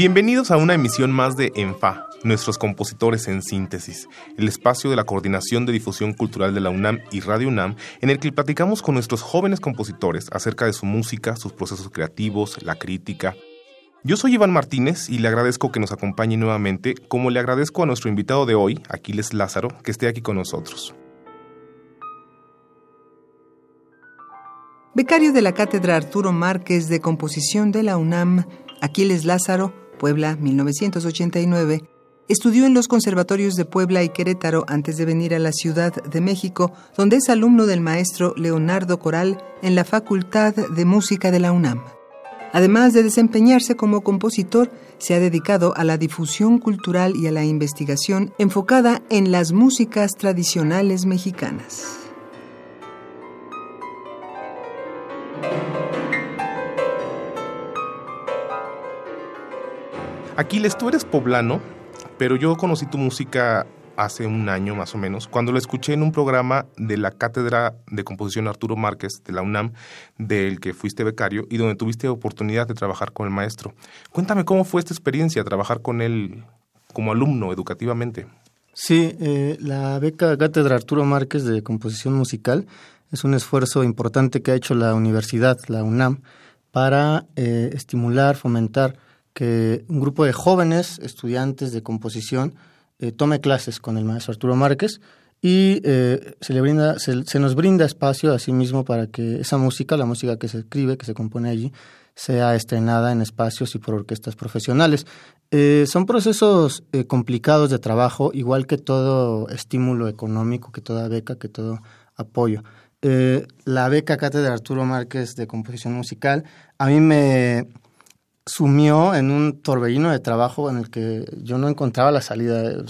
Bienvenidos a una emisión más de ENFA, nuestros compositores en síntesis, el espacio de la Coordinación de Difusión Cultural de la UNAM y Radio UNAM, en el que platicamos con nuestros jóvenes compositores acerca de su música, sus procesos creativos, la crítica. Yo soy Iván Martínez y le agradezco que nos acompañe nuevamente, como le agradezco a nuestro invitado de hoy, Aquiles Lázaro, que esté aquí con nosotros. Becario de la Cátedra Arturo Márquez de Composición de la UNAM, Aquiles Lázaro Puebla, 1989, estudió en los conservatorios de Puebla y Querétaro antes de venir a la Ciudad de México, donde es alumno del maestro Leonardo Coral en la Facultad de Música de la UNAM. Además de desempeñarse como compositor, se ha dedicado a la difusión cultural y a la investigación enfocada en las músicas tradicionales mexicanas. Aquiles, tú eres poblano, pero yo conocí tu música hace un año más o menos, cuando la escuché en un programa de la Cátedra de Composición Arturo Márquez de la UNAM, del que fuiste becario y donde tuviste oportunidad de trabajar con el maestro. Cuéntame cómo fue esta experiencia, trabajar con él como alumno educativamente. Sí, eh, la beca Cátedra Arturo Márquez de Composición Musical es un esfuerzo importante que ha hecho la universidad, la UNAM, para eh, estimular, fomentar que un grupo de jóvenes estudiantes de composición eh, tome clases con el maestro Arturo Márquez y eh, se, le brinda, se, nos brinda espacio a sí mismo para que esa música, la música que se escribe, que se compone allí, sea estrenada en espacios y por orquestas profesionales. Eh, son procesos complicados de trabajo, igual que todo estímulo económico, que toda beca, que todo apoyo. la beca Cátedra Arturo Márquez de Composición Musical a mí me, sumió en un torbellino de trabajo en el que yo no encontraba la salida,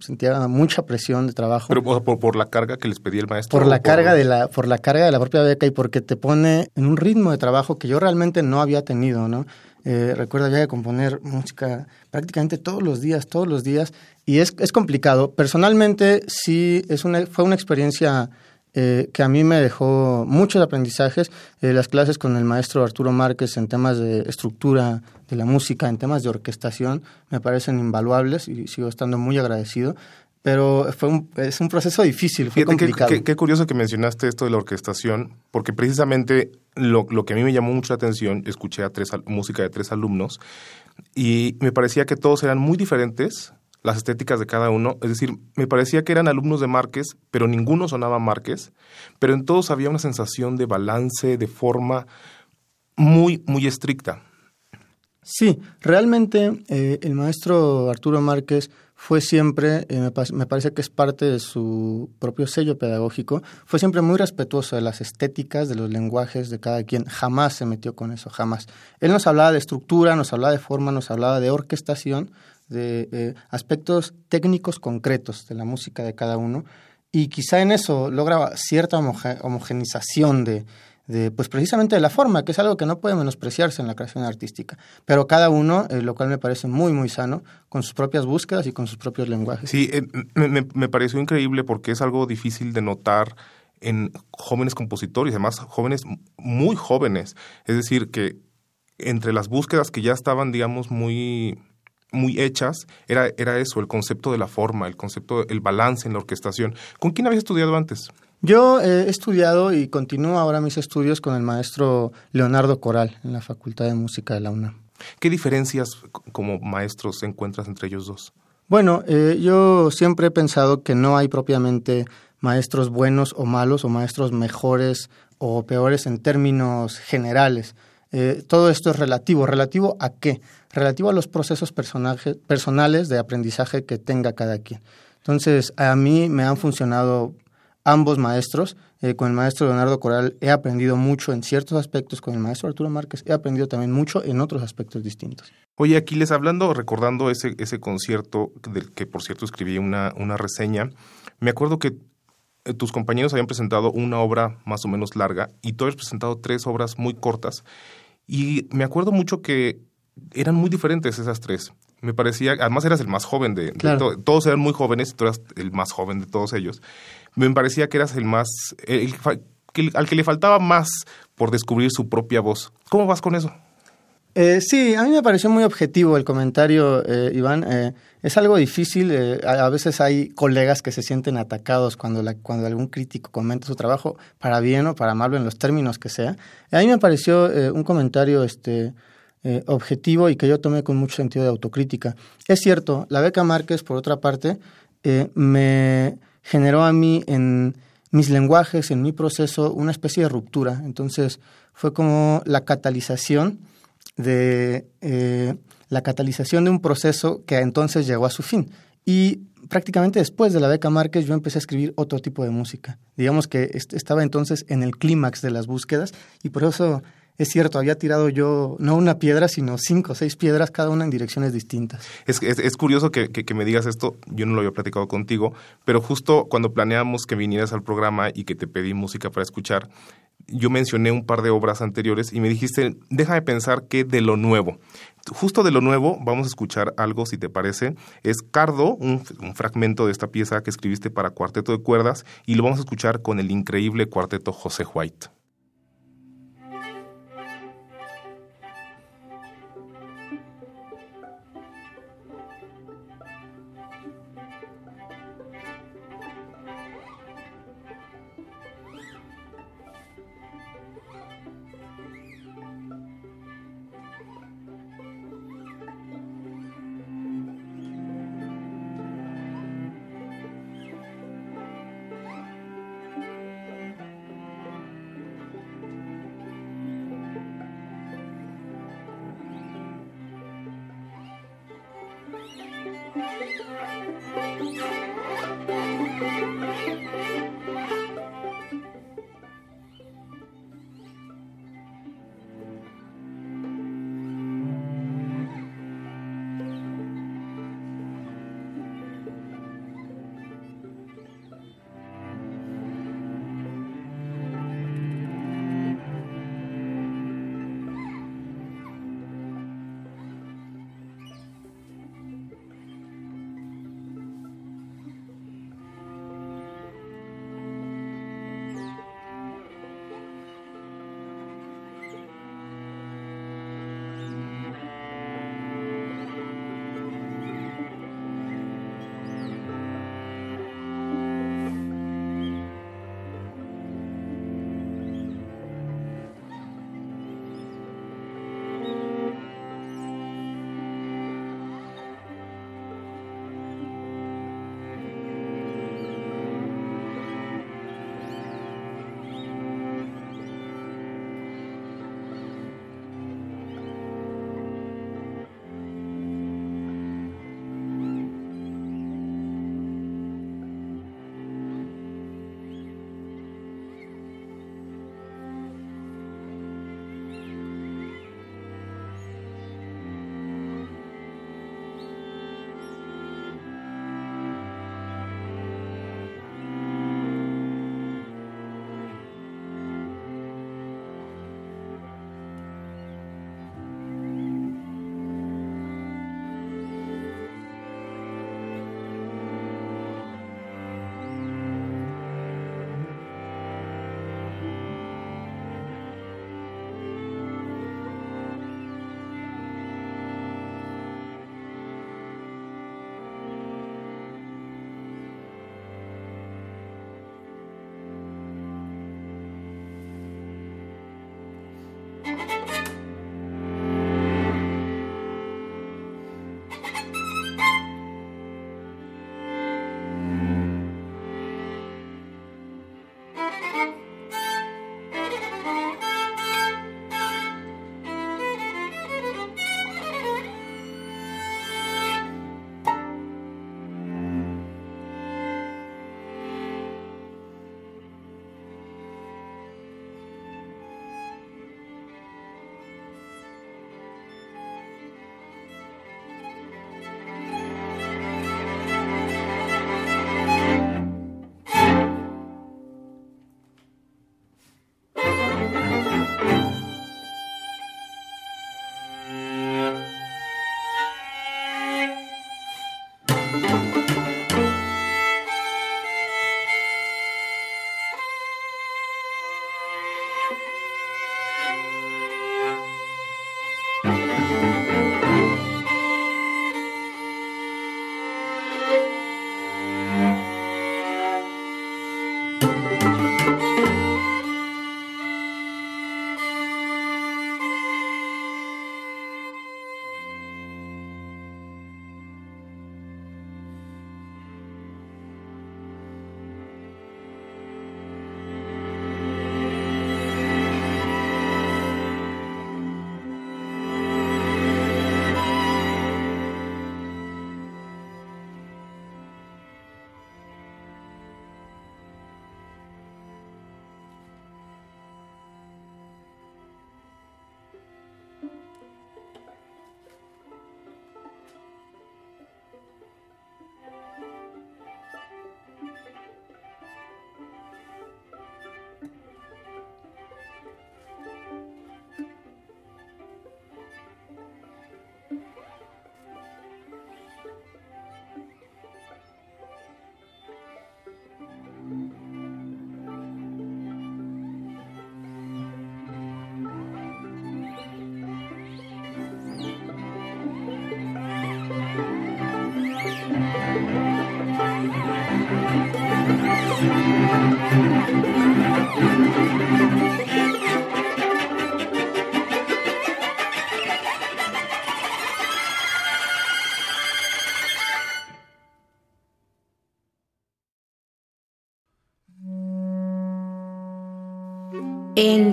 sentía mucha presión de trabajo. Pero por, la carga que les pedía el maestro. Por la carga de la por la carga de la propia beca y porque te pone en un ritmo de trabajo que yo realmente no había tenido, ¿no? Eh, recuerdo ya de componer música prácticamente todos los días, todos los días, y es, es complicado. Personalmente sí es una, fue una experiencia eh, que a mí me dejó muchos aprendizajes. Eh, las clases con el maestro Arturo Márquez en temas de estructura de la música, en temas de orquestación, me parecen invaluables y sigo estando muy agradecido. Pero fue un, es un proceso difícil, fue complicado. Qué, curioso que mencionaste esto de la orquestación, porque precisamente lo, lo, que a mí me llamó mucho la atención, escuché a tres, música de tres alumnos y me parecía que todos eran muy diferentes, las estéticas de cada uno. Es decir, me parecía que eran alumnos de Márquez, pero ninguno sonaba Márquez, pero en todos había una sensación de balance, de forma muy, muy estricta. Sí, realmente eh, el maestro Arturo Márquez fue siempre, eh, me, parece que es parte de su propio sello pedagógico, fue siempre muy respetuoso de las estéticas, de los lenguajes de cada quien, jamás se metió con eso, jamás. Él nos hablaba de estructura, nos hablaba de forma, nos hablaba de orquestación, de eh, aspectos técnicos concretos de la música de cada uno. Y quizá en eso logra cierta homogenización de, de, pues precisamente de la forma, que es algo que no puede menospreciarse en la creación artística, pero cada uno, eh, lo cual me parece muy, muy sano, con sus propias búsquedas y con sus propios lenguajes. Sí, eh, me, me, pareció increíble porque es algo difícil de notar en jóvenes compositores, además jóvenes muy jóvenes, es decir, que entre las búsquedas que ya estaban, digamos, muy muy hechas, era, era eso, el concepto de la forma, el concepto, el balance en la orquestación. ¿Con quién habías estudiado antes? Yo he estudiado y continúo ahora mis estudios con el maestro Leonardo Coral en la Facultad de Música de la UNAM. ¿Qué diferencias como maestros encuentras entre ellos dos? Bueno, eh, yo siempre he pensado que no hay propiamente maestros buenos o malos o maestros mejores o peores en términos generales. Eh, todo esto es relativo. ¿Relativo a qué? Relativo a los procesos personales de aprendizaje que tenga cada quien. Entonces, a mí me han funcionado ambos maestros. Eh, con el maestro Leonardo Coral he aprendido mucho en ciertos aspectos, con el maestro Arturo Márquez he aprendido también mucho en otros aspectos distintos. Oye, Aquiles, hablando, recordando ese, ese concierto, del que por cierto escribí una, una reseña, me acuerdo que eh, tus compañeros habían presentado una obra más o menos larga y tú habías presentado tres obras muy cortas. Y me acuerdo mucho que eran muy diferentes esas tres. Me parecía, además eras el más joven de, todos eran muy jóvenes y tú eras el más joven de todos ellos. Me parecía que eras el más, al que le faltaba más por descubrir su propia voz. ¿Cómo vas con eso? Eh, sí, a mí me pareció muy objetivo el comentario, eh, Iván. Eh, es algo difícil. Eh, a, veces hay colegas que se sienten atacados cuando, cuando algún crítico comenta su trabajo, para bien o para malo, en los términos que sea. A mí me pareció un comentario este, objetivo y que yo tomé con mucho sentido de autocrítica. Es cierto, la beca Márquez, por otra parte, me generó a mí en mis lenguajes, en mi proceso, una especie de ruptura. Entonces, fue como la catalización de eh, la catalización de un proceso que entonces llegó a su fin. Y prácticamente después de la beca Márquez yo empecé a escribir otro tipo de música. Digamos que estaba entonces en el clímax de las búsquedas y por eso es cierto, había tirado yo no una piedra, sino cinco o seis piedras, cada una en direcciones distintas. Es, es, curioso que, que, me digas esto, yo no lo había platicado contigo, pero justo cuando planeamos que vinieras al programa y que te pedí música para escuchar, yo mencioné un par de obras anteriores y me dijiste, déjame pensar que de lo nuevo. Justo de lo nuevo, vamos a escuchar algo, si te parece. Es Cardo, un, un, fragmento de esta pieza que escribiste para Cuarteto de Cuerdas, y lo vamos a escuchar con el increíble cuarteto José White.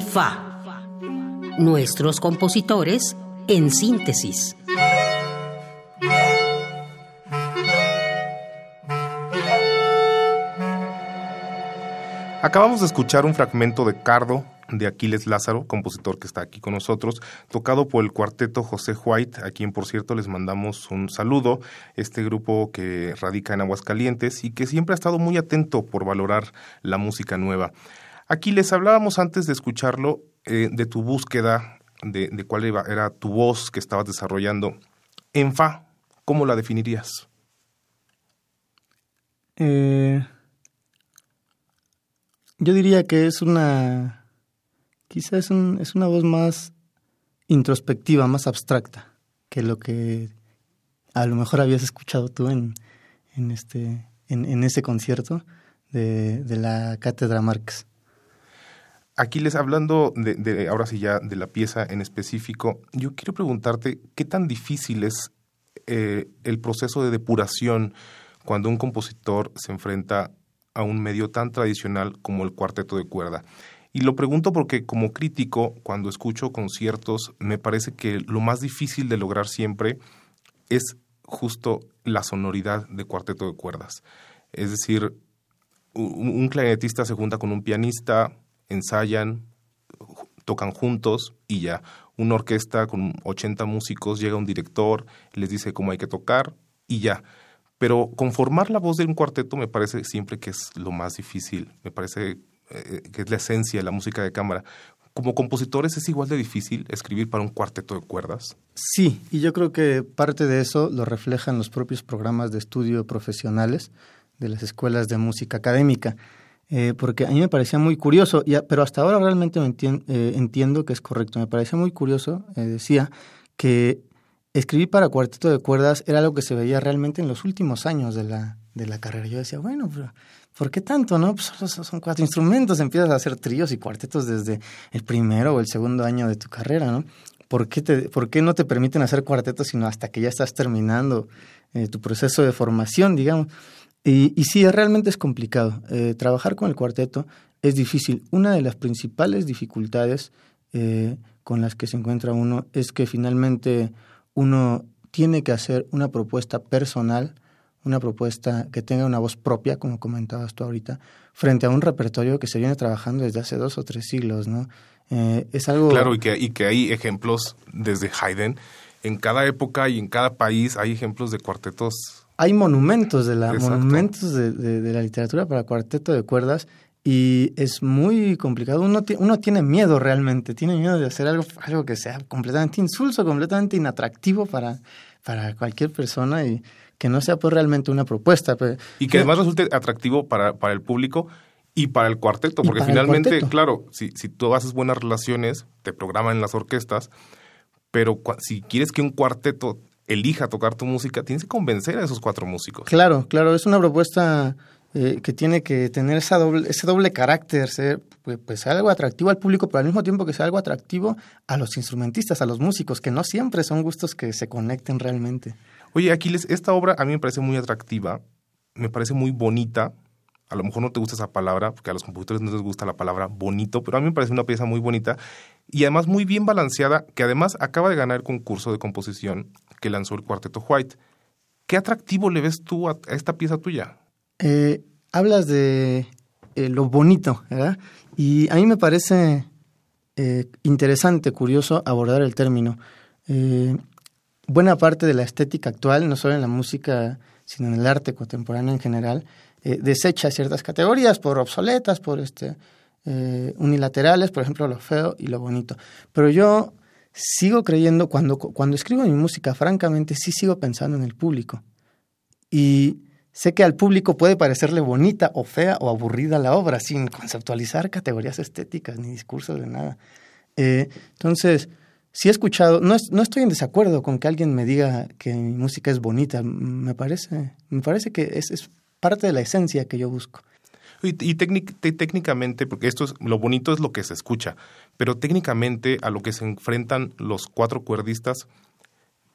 Fa. Nuestros compositores en síntesis. Acabamos de escuchar un fragmento de Cardo de Aquiles Lázaro, compositor que está aquí con nosotros, tocado por el cuarteto José White, a quien por cierto les mandamos un saludo, este grupo que radica en Aguascalientes y que siempre ha estado muy atento por valorar la música nueva. Aquí les hablábamos antes de escucharlo eh, de tu búsqueda, de, cuál era tu voz que estabas desarrollando. En Fa, ¿cómo la definirías? Eh, yo diría que es una, quizás es, una voz más introspectiva, más abstracta que lo que a lo mejor habías escuchado tú en, en, este, en, ese concierto de, de la Cátedra Marx. Aquiles, hablando de, ahora sí ya de la pieza en específico, yo quiero preguntarte qué tan difícil es eh, el proceso de depuración cuando un compositor se enfrenta a un medio tan tradicional como el cuarteto de cuerda. Y lo pregunto porque como crítico, cuando escucho conciertos, me parece que lo más difícil de lograr siempre es justo la sonoridad de cuarteto de cuerdas. Es decir, un clarinetista se junta con un pianista, ensayan, tocan juntos y ya. Una orquesta con 80 músicos, llega un director, les dice cómo hay que tocar y ya. Pero conformar la voz de un cuarteto me parece siempre que es lo más difícil, me parece eh, que es la esencia de la música de cámara. Como compositores es igual de difícil escribir para un cuarteto de cuerdas. Sí, y yo creo que parte de eso lo reflejan los propios programas de estudio profesionales de las escuelas de música académica. Eh, porque a mí me parecía muy curioso, pero hasta ahora realmente eh, entiendo que es correcto. Me parecía muy curioso, eh, decía, que escribir para cuarteto de cuerdas era algo que se veía realmente en los últimos años de la, de la carrera. Yo decía, bueno, pero ¿por qué tanto? no pues son cuatro instrumentos, empiezas a hacer tríos y cuartetos desde el primero o el segundo año de tu carrera, ¿no? ¿Por qué, te, ¿Por qué no te permiten hacer cuartetos sino hasta que ya estás terminando tu proceso de formación, digamos? Y, y sí, realmente es complicado. Eh, trabajar con el cuarteto es difícil. Una de las principales dificultades eh, con las que se encuentra uno es que finalmente uno tiene que hacer una propuesta personal, una propuesta que tenga una voz propia, como comentabas tú ahorita, frente a un repertorio que se viene trabajando desde hace dos o tres siglos, ¿no? Eh, es algo... Claro, y que, y que hay ejemplos desde Haydn. En cada época y en cada país hay ejemplos de cuartetos hay monumentos de la monumentos de, la literatura para cuarteto de cuerdas y es muy complicado. Uno, uno tiene miedo realmente, tiene miedo de hacer algo, algo que sea completamente insulso, completamente inatractivo para, para cualquier persona y que no sea pues realmente una propuesta. y que además resulte atractivo para, para el público y para el cuarteto, porque finalmente, claro, si, si tú haces buenas relaciones, te programan las orquestas, pero si quieres que un cuarteto elija tocar tu música, tienes que convencer a esos cuatro músicos. Claro, claro, es una propuesta eh, que tiene que tener esa doble, ese doble carácter, ser pues, pues, algo atractivo al público, pero al mismo tiempo que sea algo atractivo a los instrumentistas, a los músicos, que no siempre son gustos que se conecten realmente. Oye, Aquiles, esta obra a mí me parece muy atractiva, me parece muy bonita, a lo mejor no te gusta esa palabra, porque a los compositores no les gusta la palabra bonito, pero a mí me parece una pieza muy bonita y además muy bien balanceada, que además acaba de ganar el concurso de composición que lanzó el Cuarteto White. ¿Qué atractivo le ves tú a, esta pieza tuya? Eh, hablas de eh, lo bonito, ¿verdad? Y a mí me parece eh, interesante, curioso abordar el término. buena parte de la estética actual, no solo en la música, sino en el arte contemporáneo en general, desecha ciertas categorías por obsoletas, por este, unilaterales, por ejemplo, lo feo y lo bonito. Pero yo sigo creyendo, cuando, cuando escribo mi música, francamente, sí sigo pensando en el público. Y sé que al público puede parecerle bonita o fea o aburrida la obra, sin conceptualizar categorías estéticas ni discursos de nada. Eh, entonces, sí he escuchado, no, no estoy en desacuerdo con que alguien me diga que mi música es bonita, me parece, me parece que es, es parte de la esencia que yo busco. Y, técnicamente, porque esto es, lo bonito es lo que se escucha, pero técnicamente a lo que se enfrentan los cuatro cuerdistas,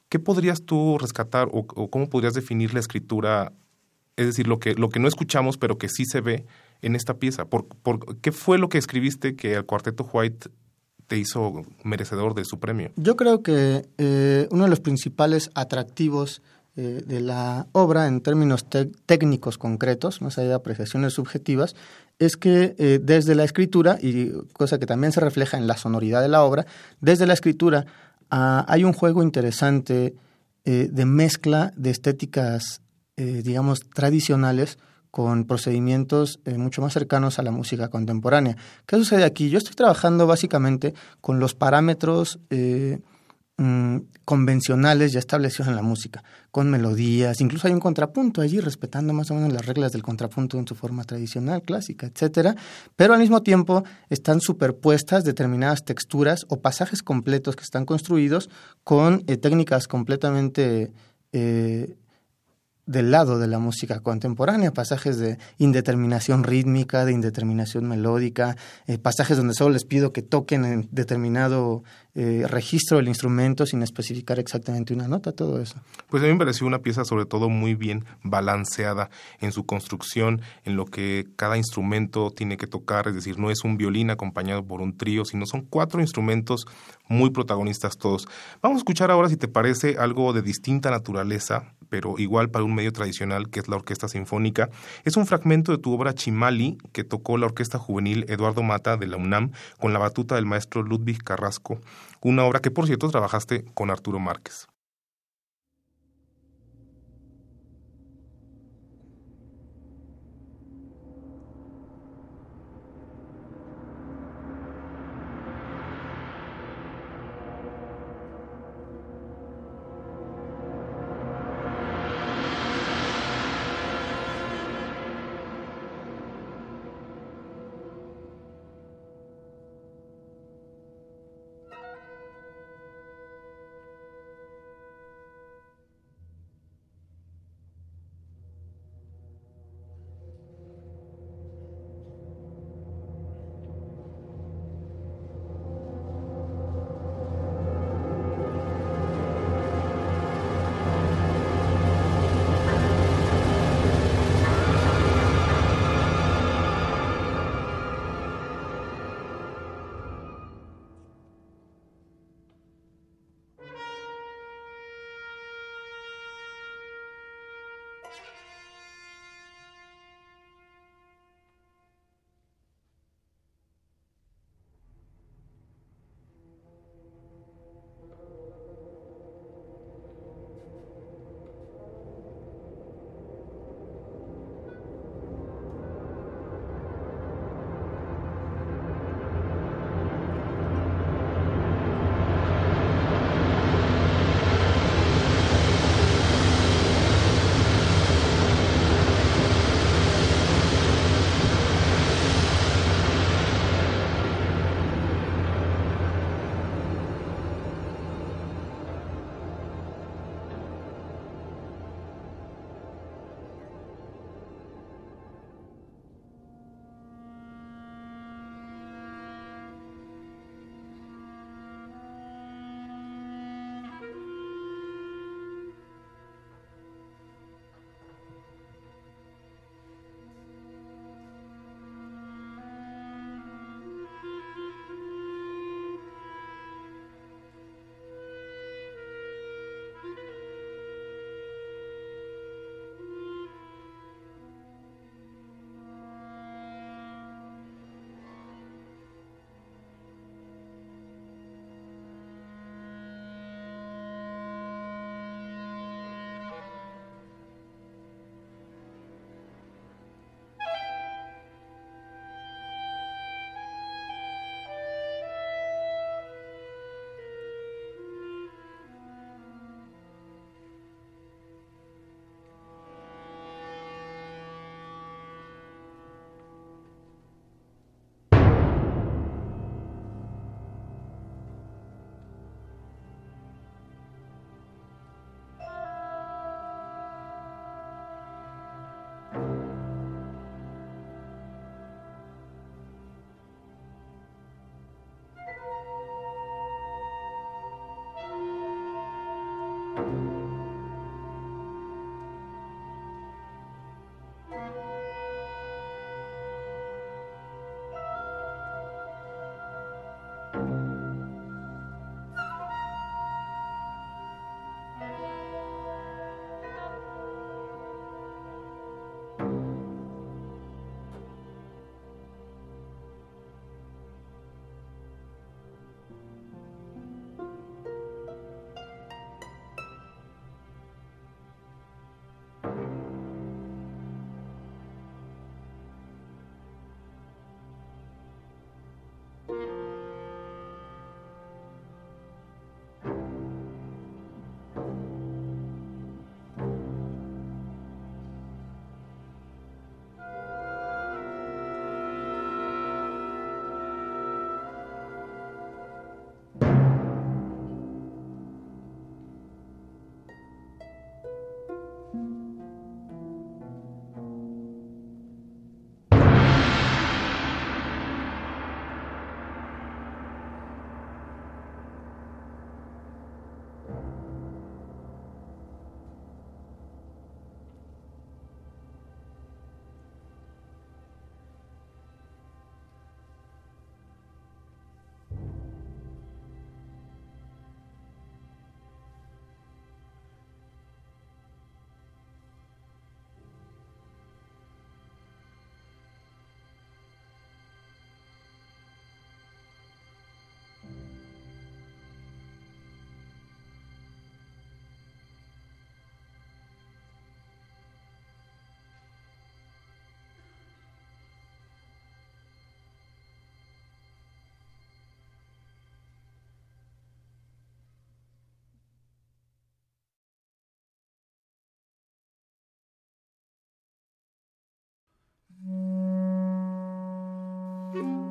¿qué podrías tú rescatar o, cómo podrías definir la escritura? Es decir, lo que, lo que no escuchamos, pero que sí se ve en esta pieza. ¿Por, ¿Qué fue lo que escribiste que el cuarteto White te hizo merecedor de su premio? Yo creo que eh, uno de los principales atractivos eh, de la obra en términos técnicos concretos, más allá de apreciaciones subjetivas, es que eh, desde la escritura, y cosa que también se refleja en la sonoridad de la obra, desde la escritura ah, hay un juego interesante eh, de mezcla de estéticas, digamos, tradicionales con procedimientos mucho más cercanos a la música contemporánea. ¿Qué sucede aquí? Yo estoy trabajando básicamente con los parámetros Mm, convencionales ya establecidos en la música, con melodías, incluso hay un contrapunto allí respetando más o menos las reglas del contrapunto en su forma tradicional, clásica, etcétera, pero al mismo tiempo están superpuestas determinadas texturas o pasajes completos que están construidos con eh, técnicas completamente eh, del lado de la música contemporánea, pasajes de indeterminación rítmica, de indeterminación melódica, eh, pasajes donde solo les pido que toquen en determinado eh, registro del instrumento sin especificar exactamente una nota, todo eso. Pues a mí me pareció una pieza sobre todo muy bien balanceada en su construcción, en lo que cada instrumento tiene que tocar, es decir, no es un violín acompañado por un trío, sino son cuatro instrumentos muy protagonistas todos. Vamos a escuchar ahora, si te parece, algo de distinta naturaleza, pero igual para un medio tradicional que es la Orquesta Sinfónica. Es un fragmento de tu obra Chimali que tocó la Orquesta Juvenil Eduardo Mata de la UNAM con la batuta del maestro Ludwig Carrasco, una obra que por cierto trabajaste con Arturo Márquez.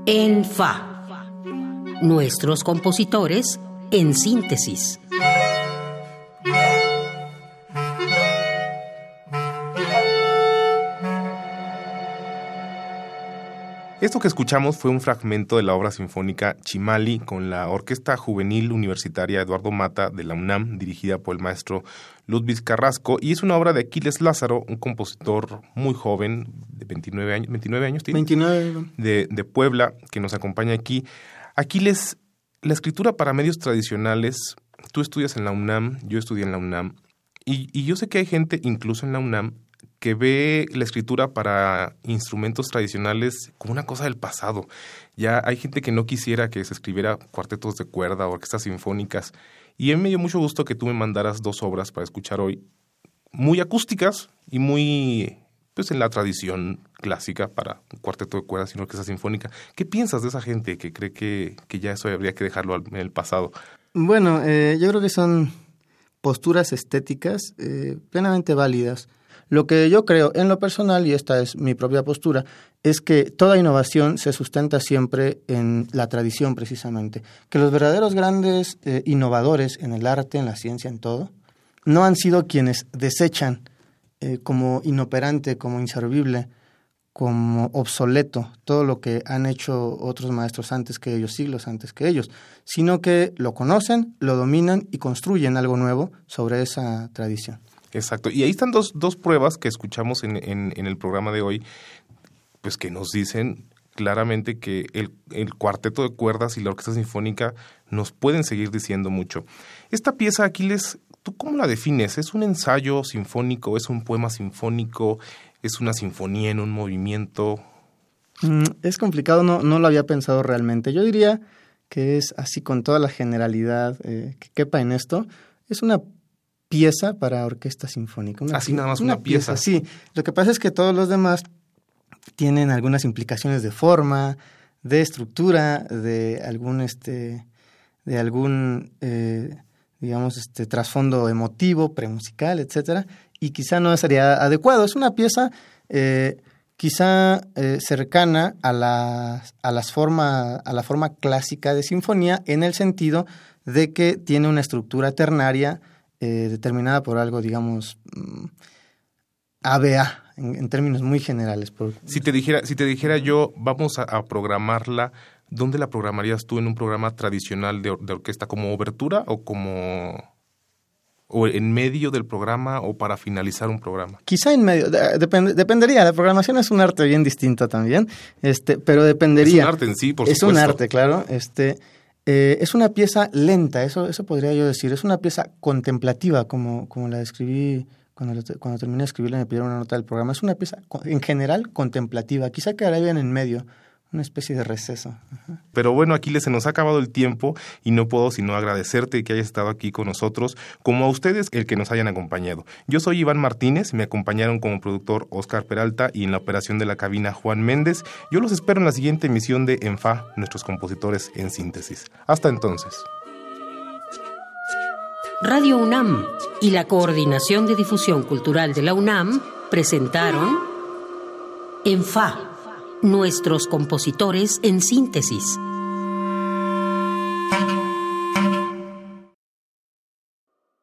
En Fa. Nuestros compositores en síntesis. Esto que escuchamos fue un fragmento de la obra sinfónica Chimali con la Orquesta Juvenil Universitaria Eduardo Mata de la UNAM, dirigida por el maestro Ludwig Carrasco, y es una obra de Aquiles Lázaro, un compositor muy joven, de 29 años, 29 años tiene, 29. De, de Puebla, que nos acompaña aquí. Aquiles, la escritura para medios tradicionales, tú estudias en la UNAM, yo estudié en la UNAM, y, y yo sé que hay gente, incluso en la UNAM, que ve la escritura para instrumentos tradicionales como una cosa del pasado. Ya hay gente que no quisiera que se escribiera cuartetos de cuerda o orquestas sinfónicas. Y a mí me dio mucho gusto que tú me mandaras dos obras para escuchar hoy, muy acústicas y muy pues en la tradición clásica para un cuarteto de cuerdas y una orquesta sinfónica. ¿Qué piensas de esa gente que cree que, que ya eso habría que dejarlo en el pasado? Bueno, eh, yo creo que son posturas estéticas eh, plenamente válidas. Lo que yo creo en lo personal, y esta es mi propia postura, es que toda innovación se sustenta siempre en la tradición precisamente. Que los verdaderos grandes eh, innovadores en el arte, en la ciencia, en todo, no han sido quienes desechan eh, como inoperante, como inservible, como obsoleto todo lo que han hecho otros maestros antes que ellos, siglos antes que ellos, sino que lo conocen, lo dominan y construyen algo nuevo sobre esa tradición. Exacto. Y ahí están dos, dos pruebas que escuchamos en, en, el programa de hoy, pues que nos dicen claramente que el, el, cuarteto de cuerdas y la orquesta sinfónica nos pueden seguir diciendo mucho. Esta pieza, Aquiles, ¿tú cómo la defines? ¿Es un ensayo sinfónico? ¿Es un poema sinfónico? ¿Es una sinfonía en un movimiento? Mm, es complicado, no, no lo había pensado realmente. Yo diría que es así con toda la generalidad eh, que quepa en esto. Es una pieza para orquesta sinfónica. Así nada más una, pieza. Sí, lo que pasa es que todos los demás tienen algunas implicaciones de forma, de estructura, de algún este, de algún eh, digamos este trasfondo emotivo, premusical, etcétera, y quizá no sería adecuado. Es una pieza eh, quizá eh, cercana a la, a, las forma, a la forma clásica de sinfonía en el sentido de que tiene una estructura ternaria eh, determinada por algo, digamos, ABA, mm, en, términos muy generales. Si, te dijera, si te dijera yo, vamos a, programarla, ¿dónde la programarías tú en un programa tradicional de, orquesta? ¿Como obertura o como o en medio del programa o para finalizar un programa? Quizá en medio, dependería, la programación es un arte bien distinto también, este, pero dependería. Es un arte en sí, por es supuesto. Es un arte, claro, este, eh, es una pieza lenta, eso, eso podría yo decir. Es una pieza contemplativa, como, como la describí cuando, cuando terminé de escribirla me pidieron una nota del programa. Es una pieza en general contemplativa. Quizá quedaría bien en medio una especie de receso. Pero bueno, Aquiles, se nos ha acabado el tiempo y no puedo sino agradecerte que hayas estado aquí con nosotros, como a ustedes el que nos hayan acompañado. Yo soy Iván Martínez, me acompañaron como productor Oscar Peralta y en la operación de la cabina Juan Méndez. Yo los espero en la siguiente emisión de ENFA, nuestros compositores en síntesis. Hasta entonces. Radio UNAM y la Coordinación de Difusión Cultural de la UNAM presentaron ENFA nuestros compositores en síntesis.